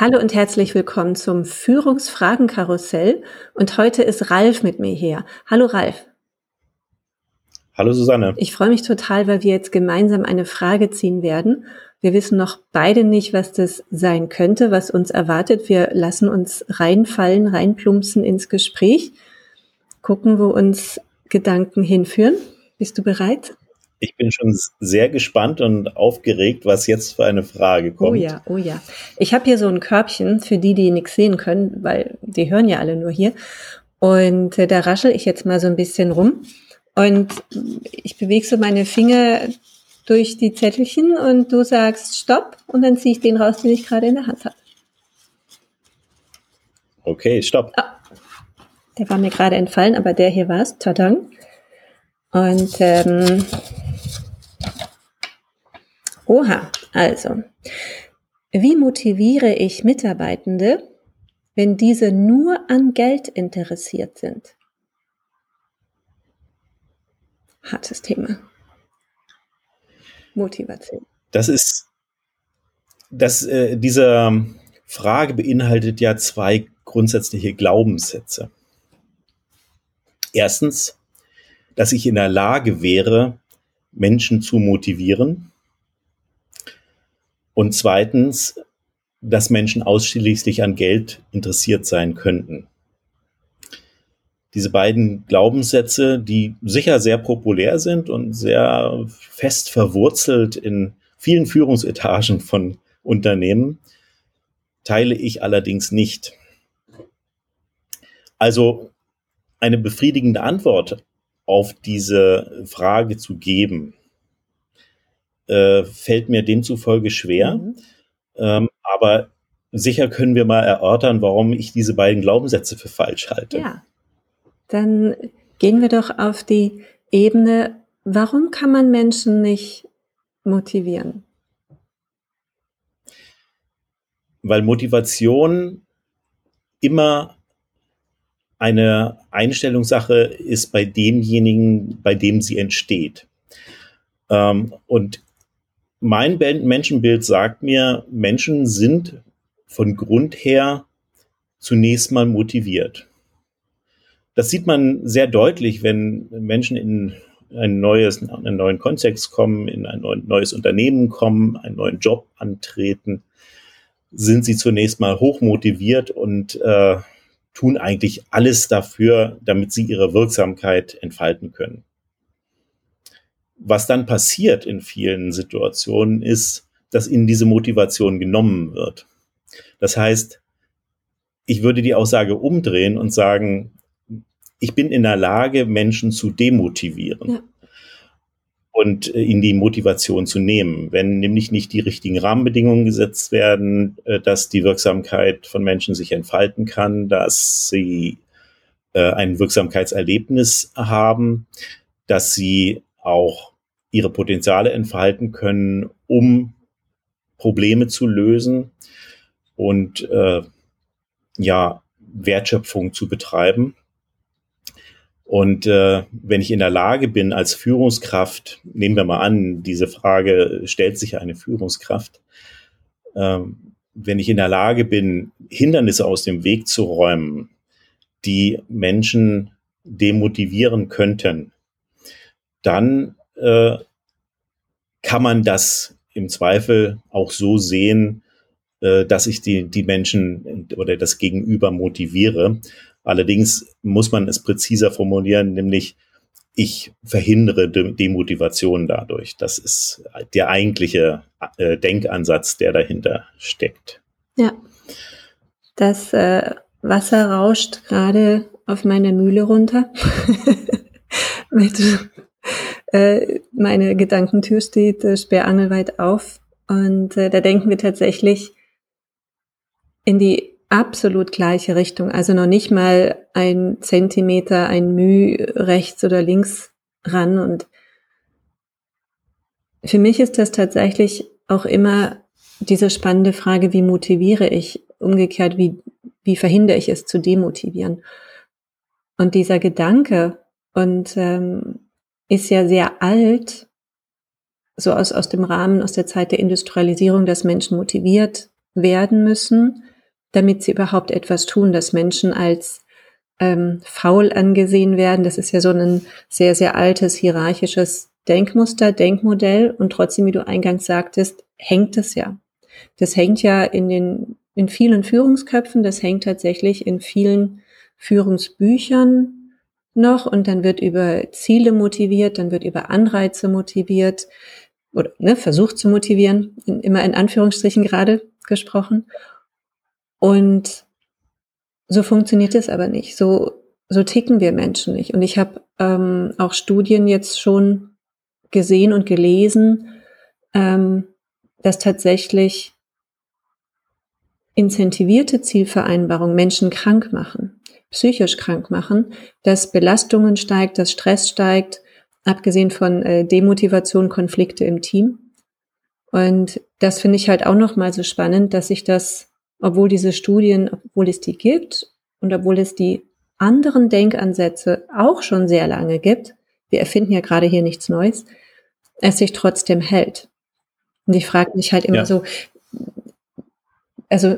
Hallo und herzlich willkommen zum Führungsfragenkarussell. Und heute ist Ralf mit mir hier. Hallo Ralf. Hallo Susanne. Ich freue mich total, weil wir jetzt gemeinsam eine Frage ziehen werden. Wir wissen noch beide nicht, was das sein könnte, was uns erwartet. Wir lassen uns reinfallen, reinplumpsen ins Gespräch, gucken, wo uns Gedanken hinführen. Bist du bereit? Ich bin schon sehr gespannt und aufgeregt, was jetzt für eine Frage kommt. Oh ja, oh ja. Ich habe hier so ein Körbchen für die, die nichts sehen können, weil die hören ja alle nur hier. Und äh, da raschel ich jetzt mal so ein bisschen rum. Und ich bewege so meine Finger durch die Zettelchen und du sagst Stopp und dann ziehe ich den raus, den ich gerade in der Hand habe. Okay, Stopp. Oh, der war mir gerade entfallen, aber der hier war es. Tadang. Und ähm, Oha, also, wie motiviere ich Mitarbeitende, wenn diese nur an Geld interessiert sind? Hartes Thema. Motivation. Das ist, das, äh, diese Frage beinhaltet ja zwei grundsätzliche Glaubenssätze. Erstens, dass ich in der Lage wäre, Menschen zu motivieren. Und zweitens, dass Menschen ausschließlich an Geld interessiert sein könnten. Diese beiden Glaubenssätze, die sicher sehr populär sind und sehr fest verwurzelt in vielen Führungsetagen von Unternehmen, teile ich allerdings nicht. Also eine befriedigende Antwort auf diese Frage zu geben, äh, fällt mir demzufolge schwer. Mhm. Ähm, aber sicher können wir mal erörtern, warum ich diese beiden Glaubenssätze für falsch halte. Ja, dann gehen wir doch auf die Ebene, warum kann man Menschen nicht motivieren? Weil Motivation immer eine Einstellungssache ist bei demjenigen, bei dem sie entsteht. Ähm, und mein Menschenbild sagt mir, Menschen sind von Grund her zunächst mal motiviert. Das sieht man sehr deutlich, wenn Menschen in ein neues, einen neuen Kontext kommen, in ein neues Unternehmen kommen, einen neuen Job antreten, sind sie zunächst mal hochmotiviert und äh, tun eigentlich alles dafür, damit sie ihre Wirksamkeit entfalten können. Was dann passiert in vielen Situationen ist, dass ihnen diese Motivation genommen wird. Das heißt, ich würde die Aussage umdrehen und sagen, ich bin in der Lage, Menschen zu demotivieren. Ja. Und äh, in die Motivation zu nehmen. Wenn nämlich nicht die richtigen Rahmenbedingungen gesetzt werden, äh, dass die Wirksamkeit von Menschen sich entfalten kann, dass sie äh, ein Wirksamkeitserlebnis haben, dass sie auch ihre Potenziale entfalten können, um Probleme zu lösen und äh, ja, Wertschöpfung zu betreiben. Und äh, wenn ich in der Lage bin, als Führungskraft, nehmen wir mal an, diese Frage stellt sich eine Führungskraft, ähm, wenn ich in der Lage bin, Hindernisse aus dem Weg zu räumen, die Menschen demotivieren könnten, dann äh, kann man das im Zweifel auch so sehen, äh, dass ich die, die Menschen oder das Gegenüber motiviere. Allerdings muss man es präziser formulieren, nämlich ich verhindere Demotivation dadurch. Das ist der eigentliche äh, Denkansatz, der dahinter steckt. Ja, das äh, Wasser rauscht gerade auf meine Mühle runter. Mit, äh, meine Gedankentür steht äh, sperrangelweit auf und äh, da denken wir tatsächlich in die absolut gleiche Richtung. Also noch nicht mal ein Zentimeter, ein Müh rechts oder links ran. Und für mich ist das tatsächlich auch immer diese spannende Frage, wie motiviere ich? Umgekehrt, wie, wie verhindere ich es zu demotivieren? Und dieser Gedanke und ähm, ist ja sehr alt, so aus, aus dem Rahmen, aus der Zeit der Industrialisierung, dass Menschen motiviert werden müssen, damit sie überhaupt etwas tun, dass Menschen als ähm, faul angesehen werden. Das ist ja so ein sehr, sehr altes hierarchisches Denkmuster, Denkmodell. Und trotzdem, wie du eingangs sagtest, hängt es ja. Das hängt ja in den, in vielen Führungsköpfen, das hängt tatsächlich in vielen Führungsbüchern noch und dann wird über Ziele motiviert, dann wird über Anreize motiviert oder ne, versucht zu motivieren, immer in Anführungsstrichen gerade gesprochen. Und so funktioniert es aber nicht. So, so ticken wir Menschen nicht. Und ich habe ähm, auch Studien jetzt schon gesehen und gelesen, ähm, dass tatsächlich incentivierte Zielvereinbarungen Menschen krank machen, psychisch krank machen, dass Belastungen steigt, dass Stress steigt, abgesehen von äh, Demotivation, Konflikte im Team. Und das finde ich halt auch nochmal so spannend, dass sich das obwohl diese Studien, obwohl es die gibt und obwohl es die anderen Denkansätze auch schon sehr lange gibt, wir erfinden ja gerade hier nichts Neues, es sich trotzdem hält. Und ich frage mich halt immer ja. so, also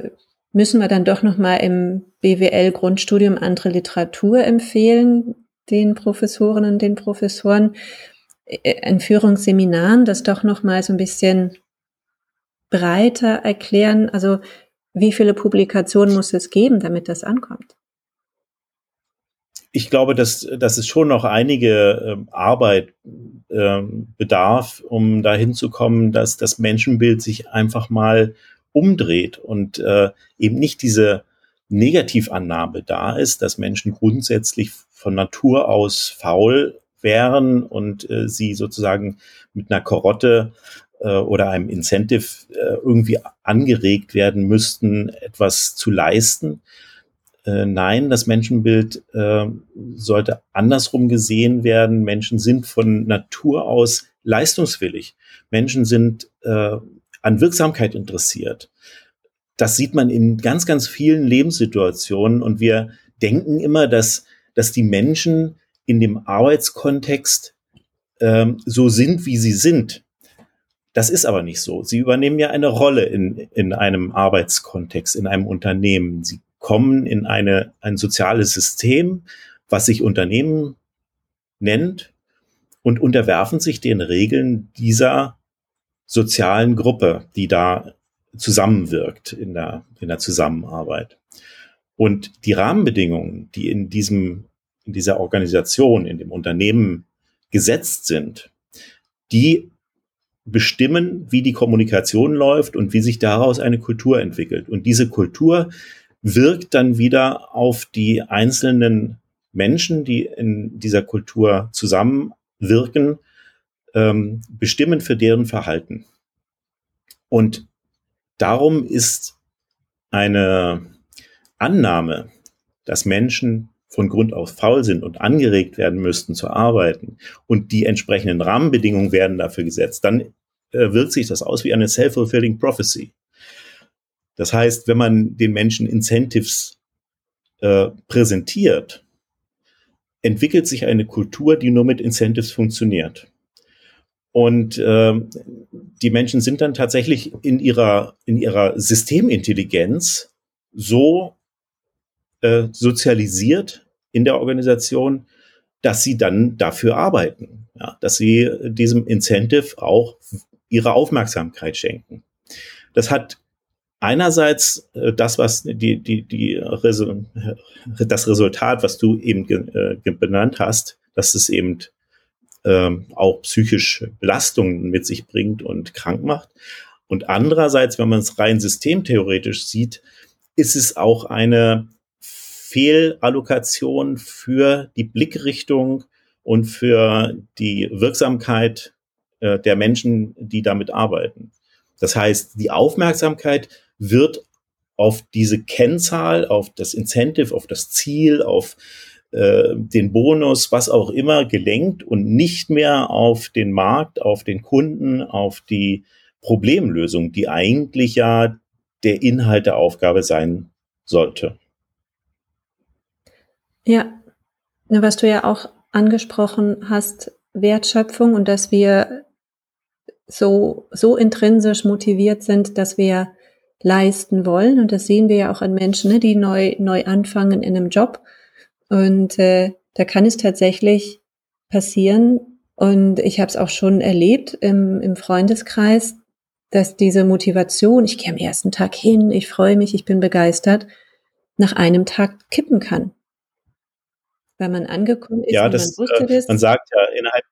müssen wir dann doch noch mal im BWL Grundstudium andere Literatur empfehlen, den Professorinnen und den Professoren, äh, in Führungsseminaren das doch noch mal so ein bisschen breiter erklären. Also wie viele Publikationen muss es geben, damit das ankommt? Ich glaube, dass, dass es schon noch einige äh, Arbeit äh, bedarf, um dahin zu kommen, dass das Menschenbild sich einfach mal umdreht und äh, eben nicht diese Negativannahme da ist, dass Menschen grundsätzlich von Natur aus faul wären und äh, sie sozusagen mit einer Karotte äh, oder einem Incentive äh, irgendwie angeregt werden müssten, etwas zu leisten. Äh, nein, das Menschenbild äh, sollte andersrum gesehen werden. Menschen sind von Natur aus leistungswillig. Menschen sind äh, an Wirksamkeit interessiert. Das sieht man in ganz, ganz vielen Lebenssituationen und wir denken immer, dass, dass die Menschen in dem Arbeitskontext ähm, so sind, wie sie sind. Das ist aber nicht so. Sie übernehmen ja eine Rolle in, in einem Arbeitskontext, in einem Unternehmen. Sie kommen in eine, ein soziales System, was sich Unternehmen nennt und unterwerfen sich den Regeln dieser sozialen Gruppe, die da zusammenwirkt in der, in der Zusammenarbeit. Und die Rahmenbedingungen, die in diesem, in dieser Organisation, in dem Unternehmen gesetzt sind, die bestimmen, wie die Kommunikation läuft und wie sich daraus eine Kultur entwickelt. Und diese Kultur wirkt dann wieder auf die einzelnen Menschen, die in dieser Kultur zusammenwirken, ähm, bestimmen für deren Verhalten. Und darum ist eine Annahme, dass Menschen von Grund auf faul sind und angeregt werden müssten zu arbeiten und die entsprechenden Rahmenbedingungen werden dafür gesetzt, dann äh, wirkt sich das aus wie eine self-fulfilling prophecy. Das heißt, wenn man den Menschen Incentives äh, präsentiert, entwickelt sich eine Kultur, die nur mit Incentives funktioniert. Und äh, die Menschen sind dann tatsächlich in ihrer, in ihrer Systemintelligenz so äh, sozialisiert in der Organisation, dass sie dann dafür arbeiten, ja, dass sie diesem Incentive auch ihre Aufmerksamkeit schenken. Das hat einerseits äh, das, was die, die, die Resu das Resultat, was du eben äh, benannt hast, dass es eben ähm, auch psychische Belastungen mit sich bringt und krank macht. Und andererseits, wenn man es rein systemtheoretisch sieht, ist es auch eine Fehlallokation für die Blickrichtung und für die Wirksamkeit äh, der Menschen, die damit arbeiten. Das heißt, die Aufmerksamkeit wird auf diese Kennzahl, auf das Incentive, auf das Ziel, auf äh, den Bonus, was auch immer, gelenkt und nicht mehr auf den Markt, auf den Kunden, auf die Problemlösung, die eigentlich ja der Inhalt der Aufgabe sein sollte. Ja, was du ja auch angesprochen hast, Wertschöpfung und dass wir so, so intrinsisch motiviert sind, dass wir leisten wollen. Und das sehen wir ja auch an Menschen, ne, die neu, neu anfangen in einem Job. Und äh, da kann es tatsächlich passieren, und ich habe es auch schon erlebt im, im Freundeskreis, dass diese Motivation, ich gehe am ersten Tag hin, ich freue mich, ich bin begeistert, nach einem Tag kippen kann. Weil man angekommen ist ja, das, man wusste äh, das. Man sagt ja innerhalb,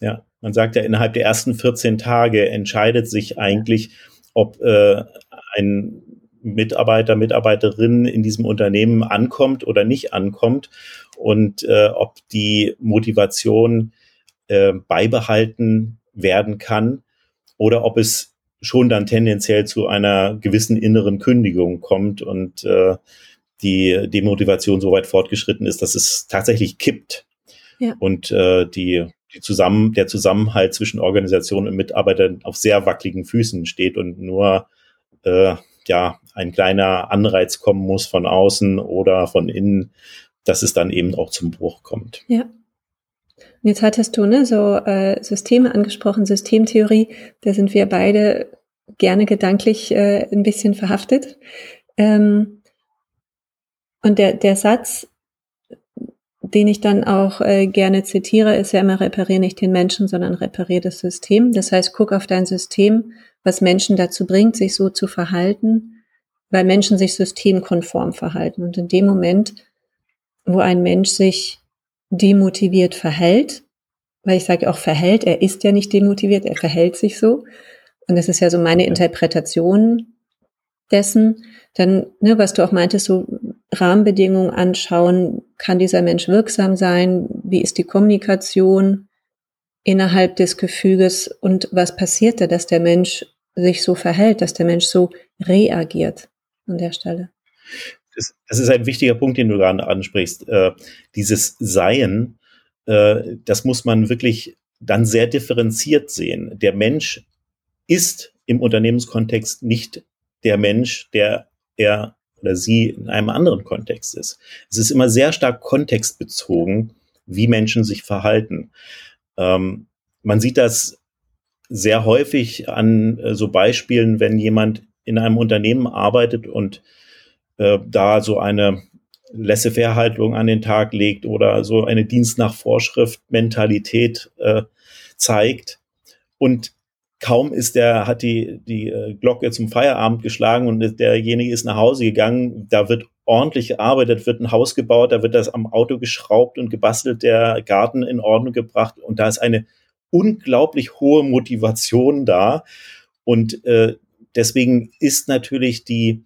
ja, man sagt ja innerhalb der ersten 14 Tage entscheidet sich eigentlich, ob äh, ein Mitarbeiter, Mitarbeiterin in diesem Unternehmen ankommt oder nicht ankommt und äh, ob die Motivation äh, beibehalten werden kann oder ob es schon dann tendenziell zu einer gewissen inneren Kündigung kommt und äh, die Demotivation so weit fortgeschritten ist, dass es tatsächlich kippt ja. und äh, die, die zusammen, der Zusammenhalt zwischen Organisation und Mitarbeitern auf sehr wackeligen Füßen steht und nur äh, ja ein kleiner Anreiz kommen muss von außen oder von innen, dass es dann eben auch zum Bruch kommt. Ja. Und jetzt hattest du ne, so äh, Systeme angesprochen, Systemtheorie. Da sind wir beide gerne gedanklich äh, ein bisschen verhaftet. Ähm, und der, der Satz, den ich dann auch äh, gerne zitiere, ist ja immer, repariere nicht den Menschen, sondern repariere das System. Das heißt, guck auf dein System, was Menschen dazu bringt, sich so zu verhalten, weil Menschen sich systemkonform verhalten. Und in dem Moment, wo ein Mensch sich demotiviert verhält, weil ich sage auch verhält, er ist ja nicht demotiviert, er verhält sich so. Und das ist ja so meine Interpretation dessen. Dann, ne, was du auch meintest, so Rahmenbedingungen anschauen, kann dieser Mensch wirksam sein, wie ist die Kommunikation innerhalb des Gefüges und was passiert da, dass der Mensch sich so verhält, dass der Mensch so reagiert an der Stelle. Das, das ist ein wichtiger Punkt, den du gerade ansprichst. Äh, dieses Sein, äh, das muss man wirklich dann sehr differenziert sehen. Der Mensch ist im Unternehmenskontext nicht der Mensch, der er oder sie in einem anderen Kontext ist. Es ist immer sehr stark kontextbezogen, wie Menschen sich verhalten. Ähm, man sieht das sehr häufig an äh, so Beispielen, wenn jemand in einem Unternehmen arbeitet und äh, da so eine Laissez-faire-Haltung an den Tag legt oder so eine Dienst nach Vorschrift Mentalität äh, zeigt und kaum ist der, hat die, die äh, Glocke zum Feierabend geschlagen und derjenige ist nach Hause gegangen, da wird ordentlich gearbeitet, wird ein Haus gebaut, da wird das am Auto geschraubt und gebastelt, der Garten in Ordnung gebracht und da ist eine unglaublich hohe Motivation da und äh, deswegen ist natürlich die,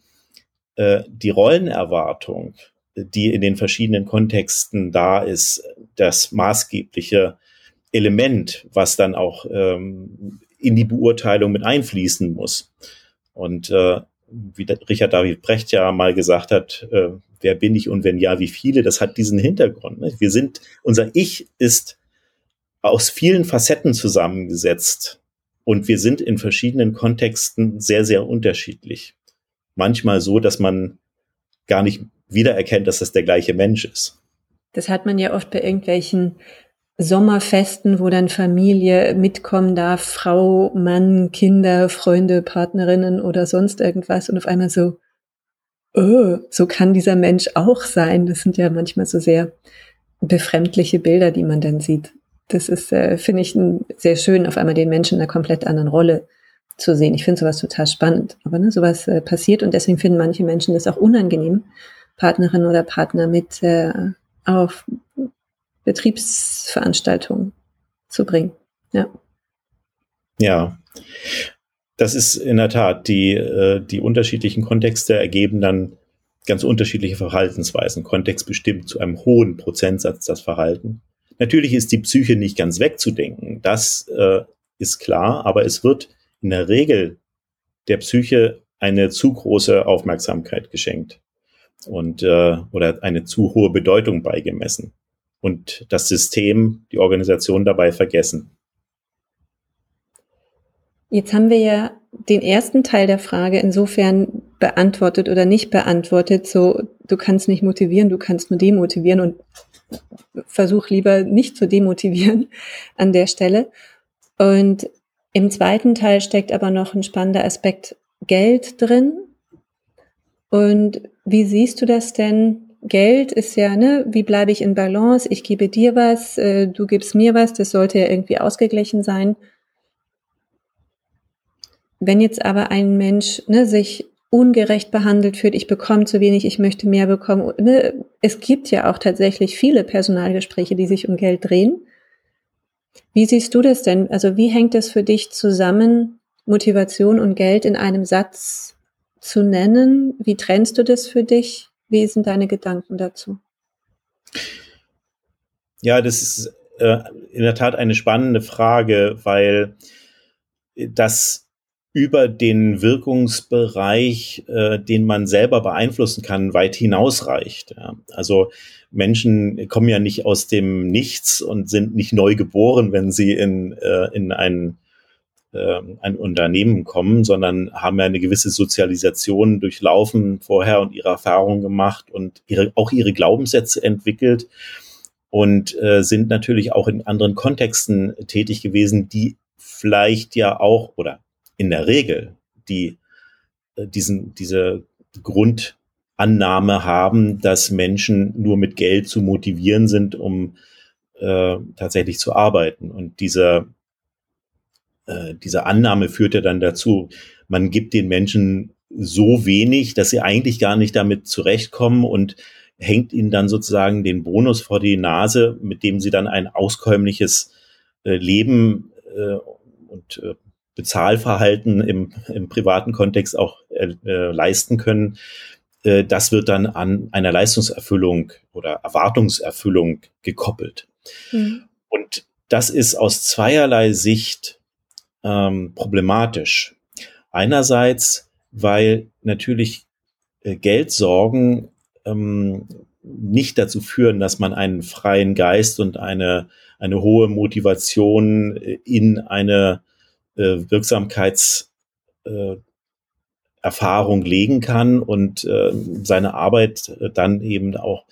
äh, die Rollenerwartung, die in den verschiedenen Kontexten da ist, das maßgebliche Element, was dann auch ähm, in die Beurteilung mit einfließen muss. Und äh, wie Richard David Brecht ja mal gesagt hat, äh, wer bin ich und wenn ja, wie viele, das hat diesen Hintergrund. Ne? Wir sind, unser Ich ist aus vielen Facetten zusammengesetzt und wir sind in verschiedenen Kontexten sehr, sehr unterschiedlich. Manchmal so, dass man gar nicht wiedererkennt, dass das der gleiche Mensch ist. Das hat man ja oft bei irgendwelchen Sommerfesten, wo dann Familie mitkommen darf, Frau, Mann, Kinder, Freunde, Partnerinnen oder sonst irgendwas und auf einmal so, oh, so kann dieser Mensch auch sein. Das sind ja manchmal so sehr befremdliche Bilder, die man dann sieht. Das ist, äh, finde ich, sehr schön, auf einmal den Menschen in einer komplett anderen Rolle zu sehen. Ich finde sowas total spannend. Aber ne, sowas äh, passiert und deswegen finden manche Menschen das auch unangenehm, Partnerin oder Partner mit äh, auf Betriebsveranstaltungen zu bringen. Ja. Ja. Das ist in der Tat, die, äh, die unterschiedlichen Kontexte ergeben dann ganz unterschiedliche Verhaltensweisen. Kontext bestimmt zu einem hohen Prozentsatz das Verhalten. Natürlich ist die Psyche nicht ganz wegzudenken. Das äh, ist klar, aber es wird in der Regel der Psyche eine zu große Aufmerksamkeit geschenkt und äh, oder eine zu hohe Bedeutung beigemessen und das System, die Organisation dabei vergessen. Jetzt haben wir ja den ersten Teil der Frage insofern beantwortet oder nicht beantwortet. So, du kannst nicht motivieren, du kannst nur demotivieren und versuch lieber nicht zu demotivieren an der Stelle. Und im zweiten Teil steckt aber noch ein spannender Aspekt Geld drin. Und wie siehst du das denn? Geld ist ja, ne, wie bleibe ich in Balance? Ich gebe dir was, äh, du gibst mir was, das sollte ja irgendwie ausgeglichen sein. Wenn jetzt aber ein Mensch ne, sich ungerecht behandelt fühlt, ich bekomme zu wenig, ich möchte mehr bekommen. Ne, es gibt ja auch tatsächlich viele Personalgespräche, die sich um Geld drehen. Wie siehst du das denn? Also wie hängt das für dich zusammen, Motivation und Geld in einem Satz zu nennen? Wie trennst du das für dich? Wie sind deine Gedanken dazu? Ja, das ist äh, in der Tat eine spannende Frage, weil das über den Wirkungsbereich, äh, den man selber beeinflussen kann, weit hinausreicht. Ja. Also Menschen kommen ja nicht aus dem Nichts und sind nicht neu geboren, wenn sie in, äh, in ein, äh, ein Unternehmen kommen, sondern haben ja eine gewisse Sozialisation durchlaufen vorher und ihre Erfahrungen gemacht und ihre, auch ihre Glaubenssätze entwickelt und äh, sind natürlich auch in anderen Kontexten tätig gewesen, die vielleicht ja auch oder in der Regel, die äh, diesen, diese Grundannahme haben, dass Menschen nur mit Geld zu motivieren sind, um äh, tatsächlich zu arbeiten. Und diese, äh, diese Annahme führt ja dann dazu, man gibt den Menschen so wenig, dass sie eigentlich gar nicht damit zurechtkommen und hängt ihnen dann sozusagen den Bonus vor die Nase, mit dem sie dann ein auskömmliches äh, Leben äh, und äh, Bezahlverhalten im, im privaten Kontext auch äh, äh, leisten können, äh, das wird dann an einer Leistungserfüllung oder Erwartungserfüllung gekoppelt. Mhm. Und das ist aus zweierlei Sicht ähm, problematisch. Einerseits, weil natürlich äh, Geldsorgen ähm, nicht dazu führen, dass man einen freien Geist und eine, eine hohe Motivation äh, in eine äh, Wirksamkeitserfahrung äh, legen kann und äh, seine Arbeit äh, dann eben auch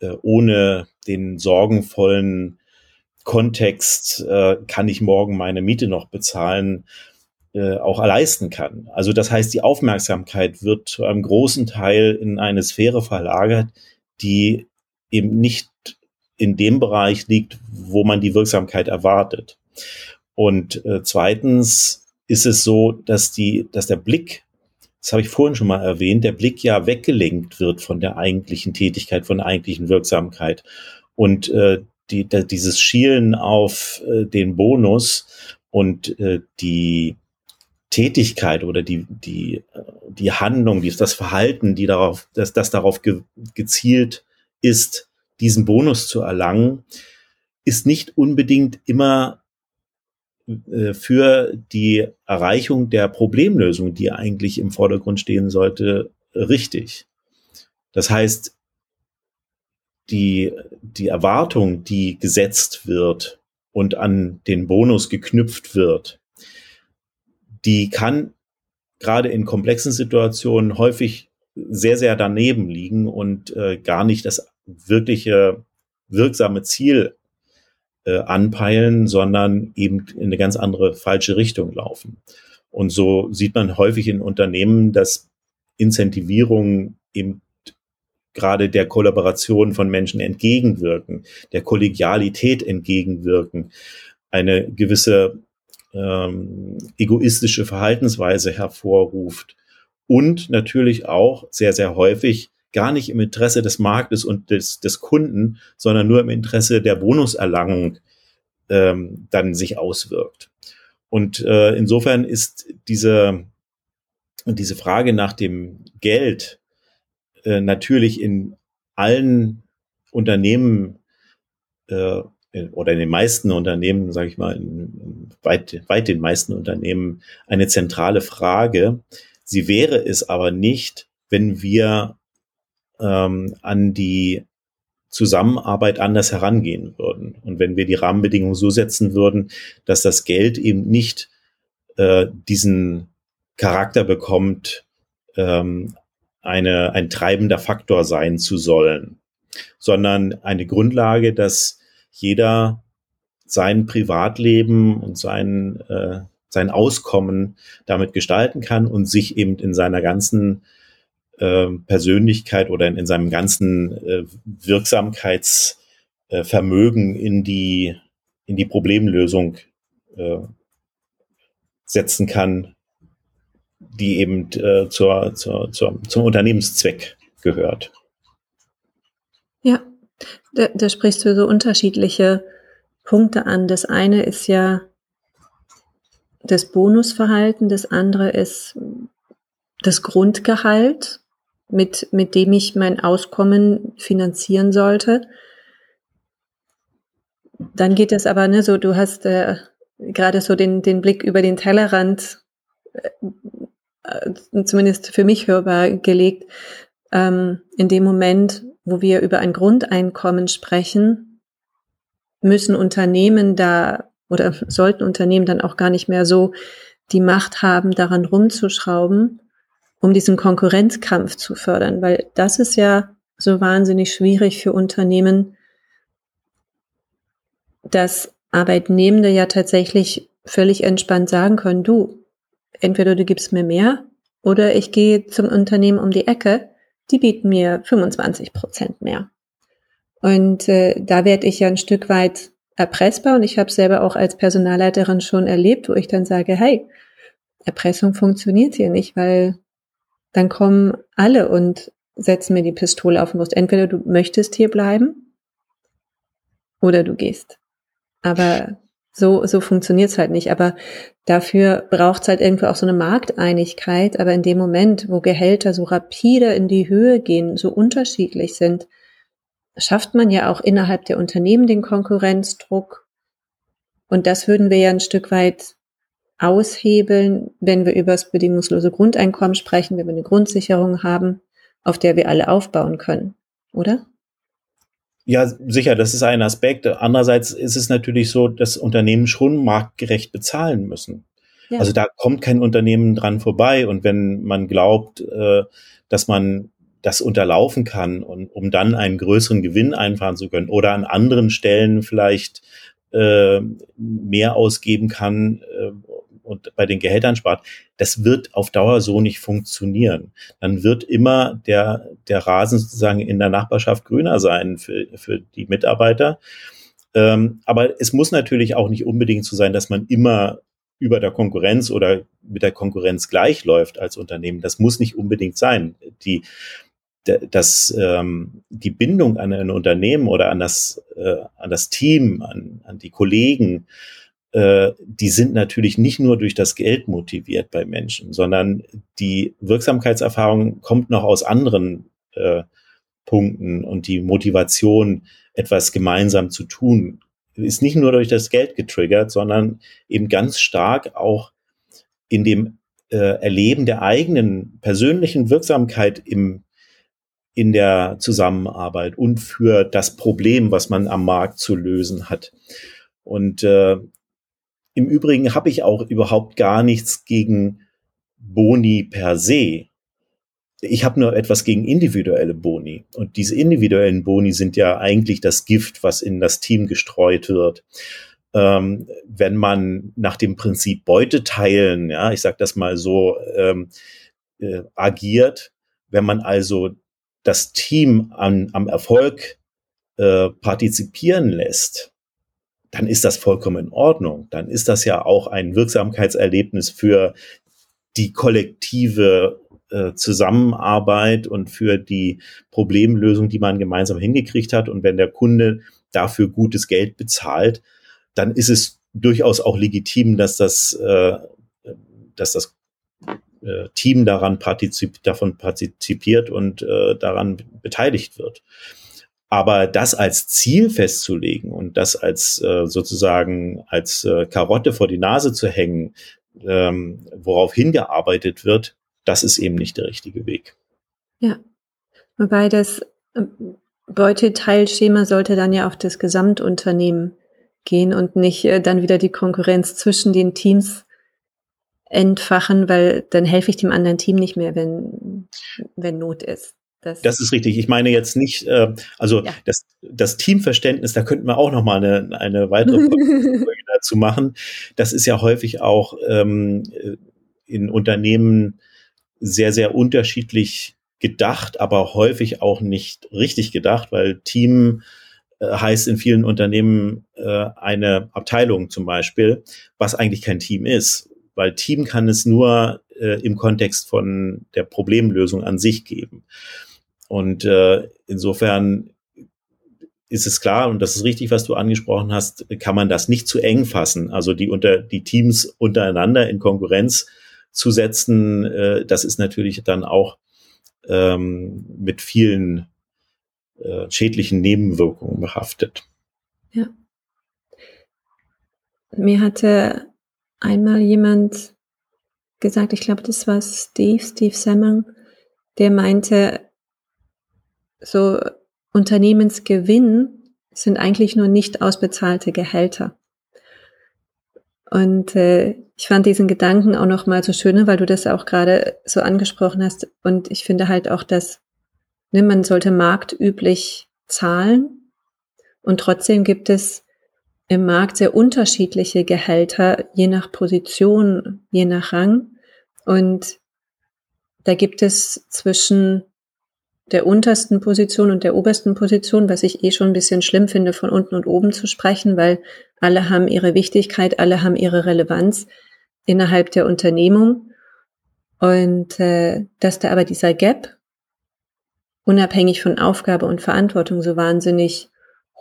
äh, ohne den sorgenvollen Kontext, äh, kann ich morgen meine Miete noch bezahlen, äh, auch leisten kann. Also das heißt, die Aufmerksamkeit wird zu einem großen Teil in eine Sphäre verlagert, die eben nicht in dem Bereich liegt, wo man die Wirksamkeit erwartet. Und äh, zweitens ist es so, dass die, dass der Blick, das habe ich vorhin schon mal erwähnt, der Blick ja weggelenkt wird von der eigentlichen Tätigkeit, von der eigentlichen Wirksamkeit. Und äh, die, da, dieses Schielen auf äh, den Bonus und äh, die Tätigkeit oder die, die, äh, die Handlung, die, das Verhalten, die darauf, dass das darauf ge, gezielt ist, diesen Bonus zu erlangen, ist nicht unbedingt immer äh, für die Erreichung der Problemlösung, die eigentlich im Vordergrund stehen sollte, richtig. Das heißt, die, die Erwartung, die gesetzt wird und an den Bonus geknüpft wird, die kann gerade in komplexen Situationen häufig sehr, sehr daneben liegen und äh, gar nicht das wirkliche wirksame Ziel äh, anpeilen, sondern eben in eine ganz andere falsche Richtung laufen. Und so sieht man häufig in Unternehmen, dass Incentivierung eben gerade der Kollaboration von Menschen entgegenwirken, der Kollegialität entgegenwirken, eine gewisse ähm, egoistische Verhaltensweise hervorruft und natürlich auch sehr, sehr häufig gar nicht im Interesse des Marktes und des, des Kunden, sondern nur im Interesse der Bonuserlangung ähm, dann sich auswirkt. Und äh, insofern ist diese, diese Frage nach dem Geld äh, natürlich in allen Unternehmen äh, oder in den meisten Unternehmen, sage ich mal, in weit, weit den meisten Unternehmen eine zentrale Frage. Sie wäre es aber nicht, wenn wir ähm, an die Zusammenarbeit anders herangehen würden und wenn wir die Rahmenbedingungen so setzen würden, dass das Geld eben nicht äh, diesen Charakter bekommt, ähm, eine, ein treibender Faktor sein zu sollen, sondern eine Grundlage, dass jeder sein Privatleben und sein, äh, sein Auskommen damit gestalten kann und sich eben in seiner ganzen äh, Persönlichkeit oder in, in seinem ganzen äh, Wirksamkeitsvermögen äh, in die in die Problemlösung äh, setzen kann, die eben äh, zur, zur, zur, zum Unternehmenszweck gehört. Ja, da, da sprichst du so unterschiedliche Punkte an. Das eine ist ja das Bonusverhalten, das andere ist das Grundgehalt, mit, mit dem ich mein Auskommen finanzieren sollte. Dann geht es aber, ne, so du hast äh, gerade so den, den Blick über den Tellerrand, äh, zumindest für mich hörbar gelegt. Ähm, in dem Moment, wo wir über ein Grundeinkommen sprechen, müssen Unternehmen da oder sollten Unternehmen dann auch gar nicht mehr so die Macht haben, daran rumzuschrauben, um diesen Konkurrenzkampf zu fördern, weil das ist ja so wahnsinnig schwierig für Unternehmen, dass Arbeitnehmende ja tatsächlich völlig entspannt sagen können, du, entweder du gibst mir mehr oder ich gehe zum Unternehmen um die Ecke die bieten mir 25 Prozent mehr. Und äh, da werde ich ja ein Stück weit erpressbar und ich habe selber auch als Personalleiterin schon erlebt, wo ich dann sage, hey, Erpressung funktioniert hier nicht, weil dann kommen alle und setzen mir die Pistole auf den Brust. Entweder du möchtest hier bleiben oder du gehst. Aber so, so funktioniert's halt nicht. Aber dafür braucht's halt irgendwie auch so eine Markteinigkeit. Aber in dem Moment, wo Gehälter so rapide in die Höhe gehen, so unterschiedlich sind, schafft man ja auch innerhalb der Unternehmen den Konkurrenzdruck. Und das würden wir ja ein Stück weit aushebeln, wenn wir über das bedingungslose Grundeinkommen sprechen, wenn wir eine Grundsicherung haben, auf der wir alle aufbauen können, oder? Ja, sicher, das ist ein Aspekt. Andererseits ist es natürlich so, dass Unternehmen schon marktgerecht bezahlen müssen. Ja. Also da kommt kein Unternehmen dran vorbei. Und wenn man glaubt, äh, dass man das unterlaufen kann und um dann einen größeren Gewinn einfahren zu können oder an anderen Stellen vielleicht äh, mehr ausgeben kann, äh, und bei den Gehältern spart, das wird auf Dauer so nicht funktionieren. Dann wird immer der, der Rasen sozusagen in der Nachbarschaft grüner sein für, für die Mitarbeiter. Ähm, aber es muss natürlich auch nicht unbedingt so sein, dass man immer über der Konkurrenz oder mit der Konkurrenz gleichläuft als Unternehmen. Das muss nicht unbedingt sein. Die, dass ähm, die Bindung an ein Unternehmen oder an das, äh, an das Team, an, an die Kollegen, die sind natürlich nicht nur durch das Geld motiviert bei Menschen, sondern die Wirksamkeitserfahrung kommt noch aus anderen äh, Punkten und die Motivation, etwas gemeinsam zu tun, ist nicht nur durch das Geld getriggert, sondern eben ganz stark auch in dem äh, Erleben der eigenen persönlichen Wirksamkeit im in der Zusammenarbeit und für das Problem, was man am Markt zu lösen hat. Und äh, im Übrigen habe ich auch überhaupt gar nichts gegen Boni per se. Ich habe nur etwas gegen individuelle Boni. Und diese individuellen Boni sind ja eigentlich das Gift, was in das Team gestreut wird. Ähm, wenn man nach dem Prinzip Beute teilen, ja, ich sage das mal so, ähm, äh, agiert, wenn man also das Team an, am Erfolg äh, partizipieren lässt, dann ist das vollkommen in Ordnung. Dann ist das ja auch ein Wirksamkeitserlebnis für die kollektive äh, Zusammenarbeit und für die Problemlösung, die man gemeinsam hingekriegt hat. Und wenn der Kunde dafür gutes Geld bezahlt, dann ist es durchaus auch legitim, dass das, äh, dass das äh, Team daran partizip davon partizipiert und äh, daran beteiligt wird. Aber das als Ziel festzulegen und das als äh, sozusagen als äh, Karotte vor die Nase zu hängen, ähm, worauf hingearbeitet wird, das ist eben nicht der richtige Weg. Ja, wobei das ähm, Beuteteilschema sollte dann ja auf das Gesamtunternehmen gehen und nicht äh, dann wieder die Konkurrenz zwischen den Teams entfachen, weil dann helfe ich dem anderen Team nicht mehr, wenn, wenn Not ist. Das, das ist richtig. Ich meine jetzt nicht, äh, also ja. das, das Teamverständnis, da könnten wir auch noch mal eine, eine weitere Folge dazu machen. Das ist ja häufig auch ähm, in Unternehmen sehr, sehr unterschiedlich gedacht, aber häufig auch nicht richtig gedacht, weil Team äh, heißt in vielen Unternehmen äh, eine Abteilung zum Beispiel, was eigentlich kein Team ist, weil Team kann es nur äh, im Kontext von der Problemlösung an sich geben. Und äh, insofern ist es klar, und das ist richtig, was du angesprochen hast, kann man das nicht zu eng fassen. Also die unter die Teams untereinander in Konkurrenz zu setzen, äh, das ist natürlich dann auch ähm, mit vielen äh, schädlichen Nebenwirkungen behaftet. Ja. Mir hatte einmal jemand gesagt, ich glaube, das war Steve, Steve Semmang, der meinte, so Unternehmensgewinn sind eigentlich nur nicht ausbezahlte Gehälter. Und äh, ich fand diesen Gedanken auch noch mal so schön, weil du das auch gerade so angesprochen hast. Und ich finde halt auch, dass ne, man sollte marktüblich zahlen. Und trotzdem gibt es im Markt sehr unterschiedliche Gehälter, je nach Position, je nach Rang. Und da gibt es zwischen der untersten Position und der obersten Position, was ich eh schon ein bisschen schlimm finde, von unten und oben zu sprechen, weil alle haben ihre Wichtigkeit, alle haben ihre Relevanz innerhalb der Unternehmung. Und äh, dass da aber dieser Gap, unabhängig von Aufgabe und Verantwortung, so wahnsinnig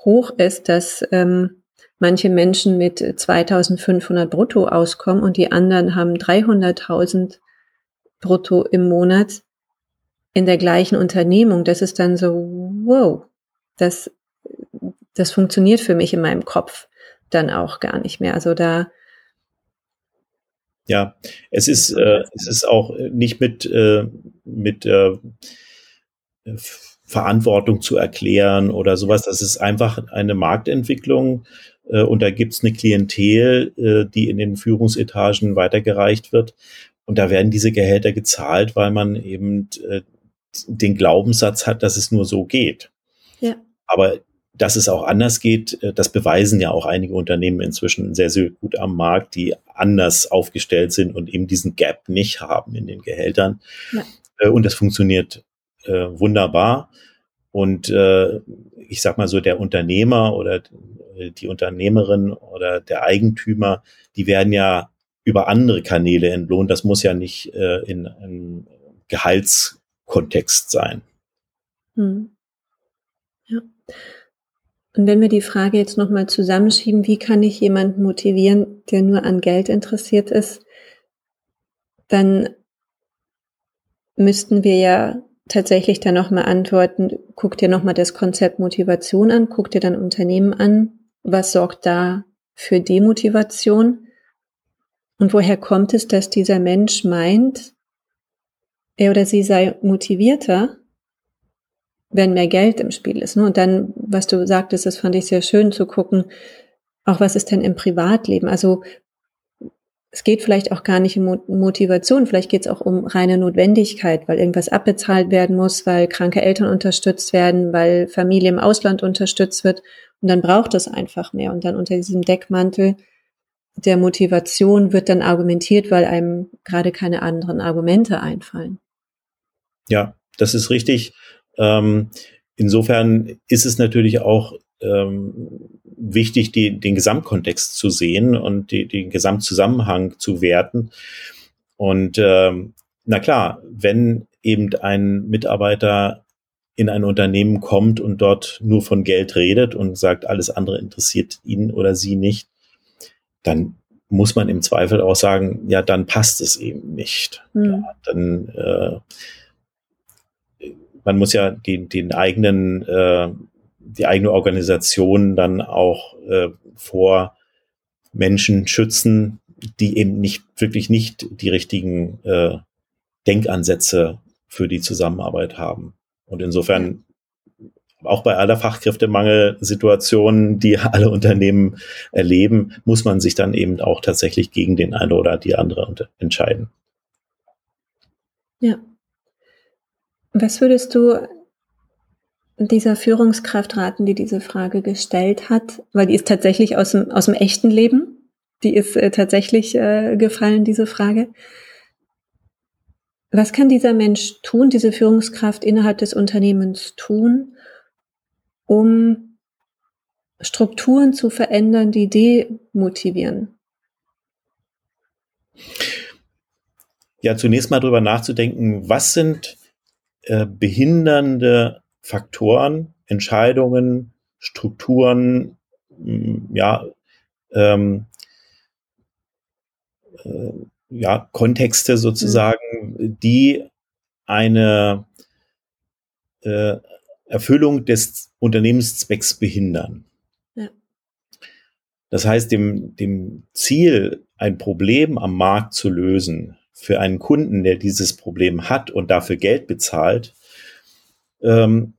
hoch ist, dass ähm, manche Menschen mit 2500 brutto auskommen und die anderen haben 300.000 brutto im Monat in der gleichen Unternehmung, das ist dann so, wow, das, das funktioniert für mich in meinem Kopf dann auch gar nicht mehr. Also da. Ja, es ist, äh, es ist auch nicht mit, äh, mit äh, Verantwortung zu erklären oder sowas. Das ist einfach eine Marktentwicklung äh, und da gibt's eine Klientel, äh, die in den Führungsetagen weitergereicht wird. Und da werden diese Gehälter gezahlt, weil man eben äh, den Glaubenssatz hat, dass es nur so geht. Ja. Aber dass es auch anders geht, äh, das beweisen ja auch einige Unternehmen inzwischen sehr, sehr gut am Markt, die anders aufgestellt sind und eben diesen Gap nicht haben in den Gehältern. Ja. Äh, und das funktioniert äh, wunderbar. Und äh, ich sag mal so, der Unternehmer oder die Unternehmerin oder der Eigentümer, die werden ja über andere Kanäle entlohnt. Das muss ja nicht äh, in, in Gehalts Kontext sein. Hm. Ja. Und wenn wir die Frage jetzt nochmal zusammenschieben, wie kann ich jemanden motivieren, der nur an Geld interessiert ist, dann müssten wir ja tatsächlich dann nochmal antworten, guck dir nochmal das Konzept Motivation an, guck dir dann Unternehmen an, was sorgt da für Demotivation und woher kommt es, dass dieser Mensch meint, er oder sie sei motivierter, wenn mehr Geld im Spiel ist. Ne? Und dann, was du sagtest, das fand ich sehr schön zu gucken, auch was ist denn im Privatleben? Also es geht vielleicht auch gar nicht um Motivation, vielleicht geht es auch um reine Notwendigkeit, weil irgendwas abbezahlt werden muss, weil kranke Eltern unterstützt werden, weil Familie im Ausland unterstützt wird. Und dann braucht es einfach mehr. Und dann unter diesem Deckmantel der Motivation wird dann argumentiert, weil einem gerade keine anderen Argumente einfallen. Ja, das ist richtig. Ähm, insofern ist es natürlich auch ähm, wichtig, die, den Gesamtkontext zu sehen und die, den Gesamtzusammenhang zu werten. Und ähm, na klar, wenn eben ein Mitarbeiter in ein Unternehmen kommt und dort nur von Geld redet und sagt, alles andere interessiert ihn oder sie nicht, dann muss man im Zweifel auch sagen, ja, dann passt es eben nicht. Mhm. Ja, dann äh, man muss ja den, den eigenen äh, die eigene Organisation dann auch äh, vor Menschen schützen, die eben nicht wirklich nicht die richtigen äh, Denkansätze für die Zusammenarbeit haben. Und insofern auch bei aller Fachkräftemangelsituation, die alle Unternehmen erleben, muss man sich dann eben auch tatsächlich gegen den eine oder die andere entscheiden. Ja. Was würdest du dieser Führungskraft raten, die diese Frage gestellt hat, weil die ist tatsächlich aus dem, aus dem echten Leben. Die ist äh, tatsächlich äh, gefallen, diese Frage. Was kann dieser Mensch tun, diese Führungskraft innerhalb des Unternehmens tun, um Strukturen zu verändern, die demotivieren? Ja, zunächst mal darüber nachzudenken, was sind äh, behindernde Faktoren, Entscheidungen, Strukturen, mm, ja, ähm, äh, ja, Kontexte sozusagen, mhm. die eine äh, Erfüllung des Unternehmenszwecks behindern. Ja. Das heißt, dem, dem Ziel, ein Problem am Markt zu lösen, für einen Kunden, der dieses Problem hat und dafür Geld bezahlt, ähm,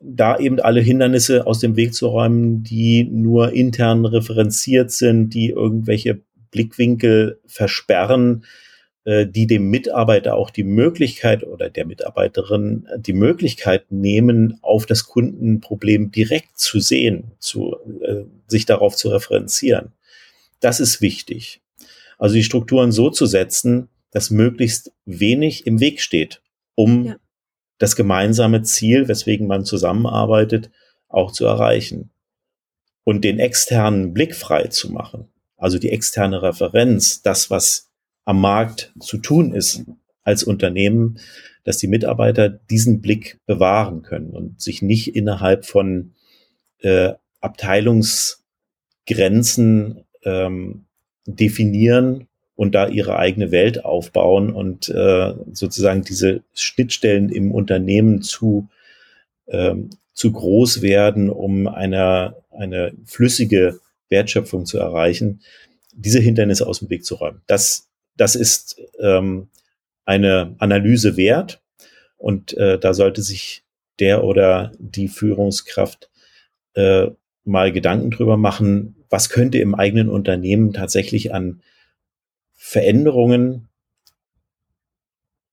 da eben alle Hindernisse aus dem Weg zu räumen, die nur intern referenziert sind, die irgendwelche Blickwinkel versperren, äh, die dem Mitarbeiter auch die Möglichkeit oder der Mitarbeiterin die Möglichkeit nehmen, auf das Kundenproblem direkt zu sehen, zu, äh, sich darauf zu referenzieren. Das ist wichtig. Also die Strukturen so zu setzen, dass möglichst wenig im Weg steht, um ja das gemeinsame Ziel, weswegen man zusammenarbeitet, auch zu erreichen. Und den externen Blick frei zu machen, also die externe Referenz, das, was am Markt zu tun ist als Unternehmen, dass die Mitarbeiter diesen Blick bewahren können und sich nicht innerhalb von äh, Abteilungsgrenzen ähm, definieren und da ihre eigene Welt aufbauen und äh, sozusagen diese Schnittstellen im Unternehmen zu, ähm, zu groß werden, um eine, eine flüssige Wertschöpfung zu erreichen, diese Hindernisse aus dem Weg zu räumen. Das, das ist ähm, eine Analyse wert und äh, da sollte sich der oder die Führungskraft äh, mal Gedanken drüber machen, was könnte im eigenen Unternehmen tatsächlich an Veränderungen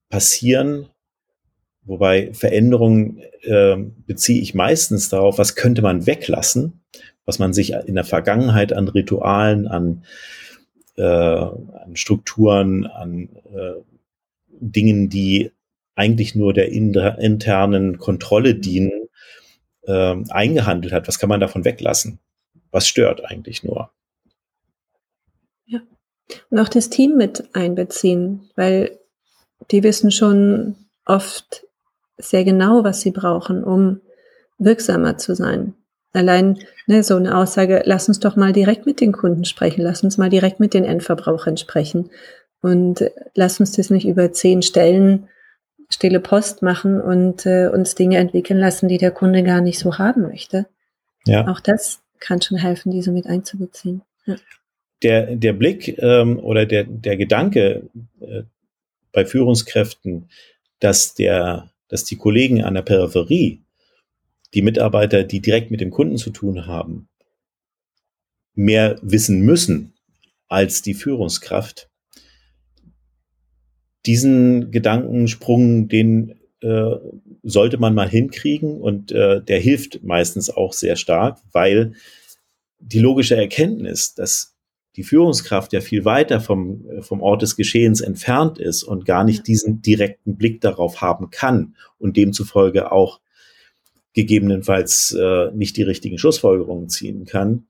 passieren, wobei Veränderungen äh, beziehe ich meistens darauf, was könnte man weglassen, was man sich in der Vergangenheit an Ritualen, an, äh, an Strukturen, an äh, Dingen, die eigentlich nur der internen Kontrolle dienen, äh, eingehandelt hat. Was kann man davon weglassen? Was stört eigentlich nur? Und auch das Team mit einbeziehen, weil die wissen schon oft sehr genau, was sie brauchen, um wirksamer zu sein. Allein ne, so eine Aussage, lass uns doch mal direkt mit den Kunden sprechen, lass uns mal direkt mit den Endverbrauchern sprechen und lass uns das nicht über zehn Stellen stille Post machen und äh, uns Dinge entwickeln lassen, die der Kunde gar nicht so haben möchte. Ja. Auch das kann schon helfen, diese mit einzubeziehen. Ja der, der Blick ähm, oder der, der Gedanke äh, bei Führungskräften, dass der, dass die Kollegen an der Peripherie, die Mitarbeiter, die direkt mit dem Kunden zu tun haben, mehr wissen müssen als die Führungskraft. Diesen Gedankensprung, den äh, sollte man mal hinkriegen und äh, der hilft meistens auch sehr stark, weil die logische Erkenntnis, dass die Führungskraft ja viel weiter vom, vom Ort des Geschehens entfernt ist und gar nicht diesen direkten Blick darauf haben kann und demzufolge auch gegebenenfalls äh, nicht die richtigen Schlussfolgerungen ziehen kann.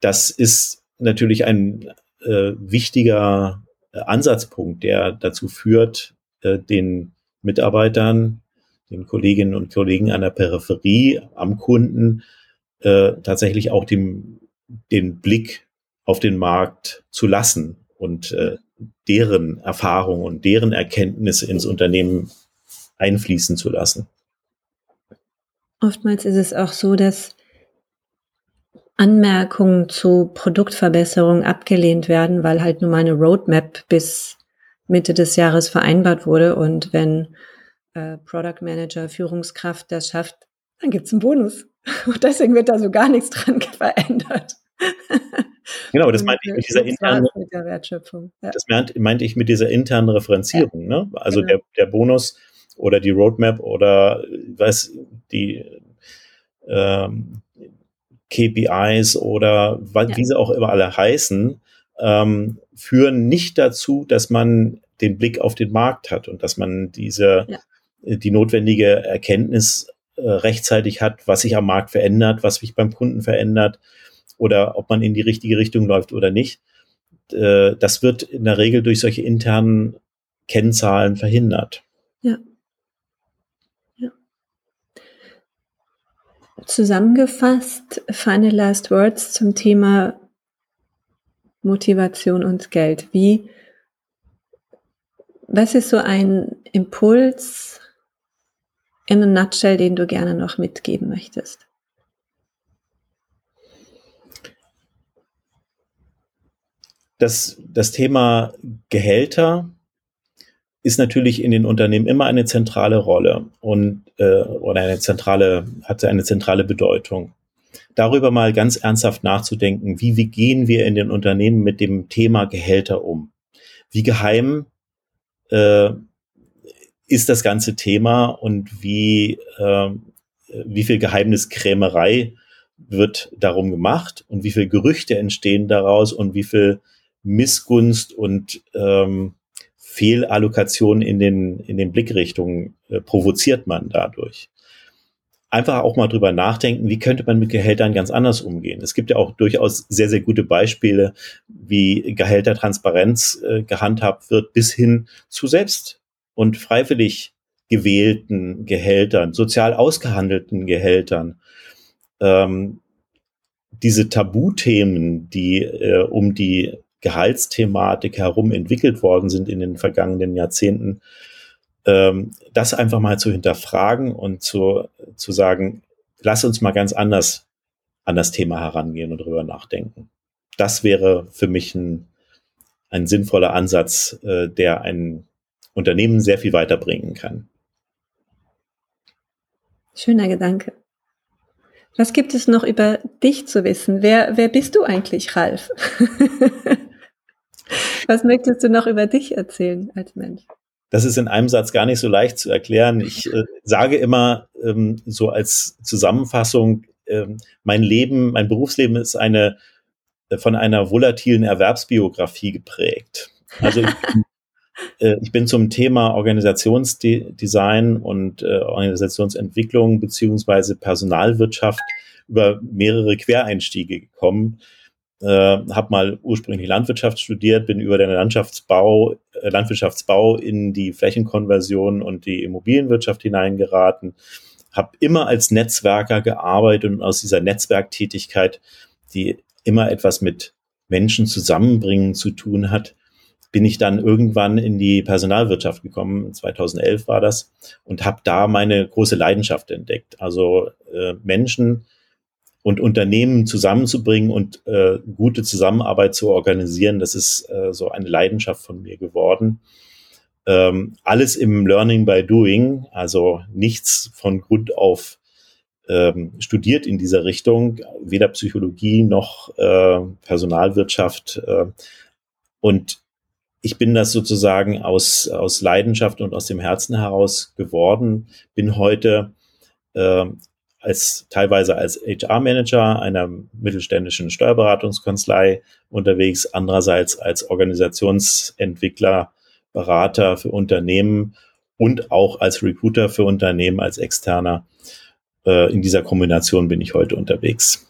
Das ist natürlich ein äh, wichtiger äh, Ansatzpunkt, der dazu führt, äh, den Mitarbeitern, den Kolleginnen und Kollegen an der Peripherie, am Kunden, äh, tatsächlich auch dem, den Blick auf den Markt zu lassen und äh, deren Erfahrungen und deren Erkenntnisse ins Unternehmen einfließen zu lassen. Oftmals ist es auch so, dass Anmerkungen zu Produktverbesserungen abgelehnt werden, weil halt nur meine Roadmap bis Mitte des Jahres vereinbart wurde. Und wenn äh, Product Manager, Führungskraft das schafft, dann gibt's einen Bonus. Und deswegen wird da so gar nichts dran verändert. Genau, das meinte ich mit dieser internen mit der Wertschöpfung. Ja. Das meinte ich mit dieser internen Referenzierung. Ja. Ne? Also genau. der, der Bonus oder die Roadmap oder was die ähm, KPIs oder was, ja. wie sie auch immer alle heißen, ähm, führen nicht dazu, dass man den Blick auf den Markt hat und dass man diese die notwendige Erkenntnis äh, rechtzeitig hat, was sich am Markt verändert, was sich beim Kunden verändert oder ob man in die richtige Richtung läuft oder nicht. Äh, das wird in der Regel durch solche internen Kennzahlen verhindert. Ja. ja. Zusammengefasst, final last words zum Thema Motivation und Geld. Wie, was ist so ein Impuls in a nutshell, den du gerne noch mitgeben möchtest? Das, das Thema Gehälter ist natürlich in den Unternehmen immer eine zentrale Rolle und äh, oder eine zentrale hat eine zentrale Bedeutung. Darüber mal ganz ernsthaft nachzudenken, wie, wie gehen wir in den Unternehmen mit dem Thema Gehälter um? Wie geheim äh, ist das ganze Thema und wie äh, wie viel Geheimniskrämerei wird darum gemacht und wie viel Gerüchte entstehen daraus und wie viel Missgunst und ähm, Fehlallokation in den, in den Blickrichtungen äh, provoziert man dadurch. Einfach auch mal drüber nachdenken, wie könnte man mit Gehältern ganz anders umgehen. Es gibt ja auch durchaus sehr, sehr gute Beispiele, wie Gehältertransparenz äh, gehandhabt wird, bis hin zu selbst und freiwillig gewählten Gehältern, sozial ausgehandelten Gehältern. Ähm, diese Tabuthemen, die äh, um die Gehaltsthematik herum entwickelt worden sind in den vergangenen Jahrzehnten, ähm, das einfach mal zu hinterfragen und zu, zu sagen, lass uns mal ganz anders an das Thema herangehen und drüber nachdenken. Das wäre für mich ein, ein sinnvoller Ansatz, äh, der ein Unternehmen sehr viel weiterbringen kann. Schöner Gedanke. Was gibt es noch über dich zu wissen? Wer, wer bist du eigentlich, Ralf? Was möchtest du noch über dich erzählen als Mensch? Das ist in einem Satz gar nicht so leicht zu erklären. Ich äh, sage immer ähm, so als Zusammenfassung, ähm, mein Leben, mein Berufsleben ist eine äh, von einer volatilen Erwerbsbiografie geprägt. Also ich bin, äh, ich bin zum Thema Organisationsdesign und äh, Organisationsentwicklung beziehungsweise Personalwirtschaft über mehrere Quereinstiege gekommen äh, habe mal ursprünglich Landwirtschaft studiert, bin über den Landschaftsbau, äh, Landwirtschaftsbau in die Flächenkonversion und die Immobilienwirtschaft hineingeraten, habe immer als Netzwerker gearbeitet und aus dieser Netzwerktätigkeit, die immer etwas mit Menschen zusammenbringen zu tun hat, bin ich dann irgendwann in die Personalwirtschaft gekommen, 2011 war das, und habe da meine große Leidenschaft entdeckt. Also äh, Menschen und Unternehmen zusammenzubringen und äh, gute Zusammenarbeit zu organisieren, das ist äh, so eine Leidenschaft von mir geworden. Ähm, alles im Learning by Doing, also nichts von Grund auf ähm, studiert in dieser Richtung, weder Psychologie noch äh, Personalwirtschaft. Äh, und ich bin das sozusagen aus, aus Leidenschaft und aus dem Herzen heraus geworden, bin heute äh, als teilweise als HR-Manager einer mittelständischen Steuerberatungskanzlei unterwegs, andererseits als Organisationsentwickler, Berater für Unternehmen und auch als Recruiter für Unternehmen, als externer. äh, in dieser Kombination bin ich heute unterwegs.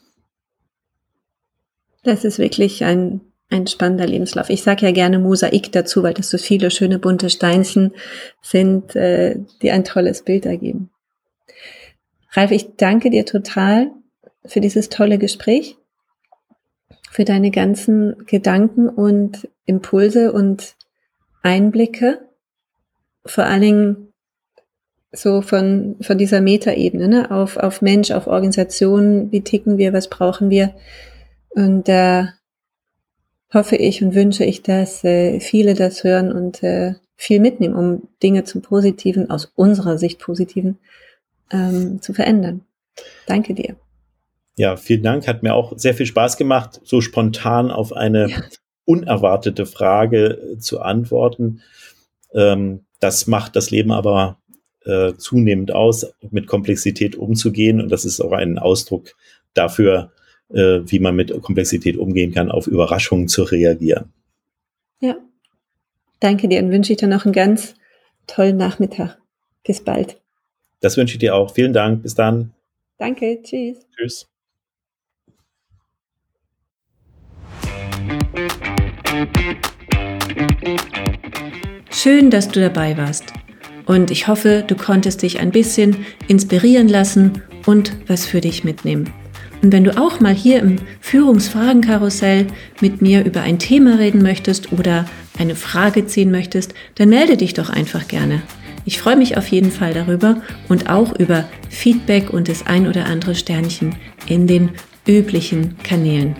Das ist wirklich ein, ein spannender Lebenslauf. Ich sage ja gerne Mosaik dazu, weil das so viele schöne bunte Steinchen sind, äh, die ein tolles Bild ergeben. Ralf, ich danke dir total für dieses tolle Gespräch, für deine ganzen Gedanken und Impulse und Einblicke, vor allen Dingen so von, von dieser Metaebene, ne? auf, auf Mensch, auf Organisation, wie ticken wir, was brauchen wir. Und da äh, hoffe ich und wünsche ich, dass äh, viele das hören und äh, viel mitnehmen, um Dinge zum Positiven, aus unserer Sicht Positiven, ähm, zu verändern. Danke dir. Ja, vielen Dank. Hat mir auch sehr viel Spaß gemacht, so spontan auf eine ja. unerwartete Frage zu antworten. Ähm, das macht das Leben aber äh, zunehmend aus, mit Komplexität umzugehen. Und das ist auch ein Ausdruck dafür, äh, wie man mit Komplexität umgehen kann, auf Überraschungen zu reagieren. Ja. Danke dir und wünsche ich dir noch einen ganz tollen Nachmittag. Bis bald. Das wünsche ich dir auch. Vielen Dank. Bis dann. Danke. Tschüss. Tschüss. Schön, dass du dabei warst. Und ich hoffe, du konntest dich ein bisschen inspirieren lassen und was für dich mitnehmen. Und wenn du auch mal hier im Führungsfragenkarussell mit mir über ein Thema reden möchtest oder eine Frage ziehen möchtest, dann melde dich doch einfach gerne. Ich freue mich auf jeden Fall darüber und auch über Feedback und das ein oder andere Sternchen in den üblichen Kanälen.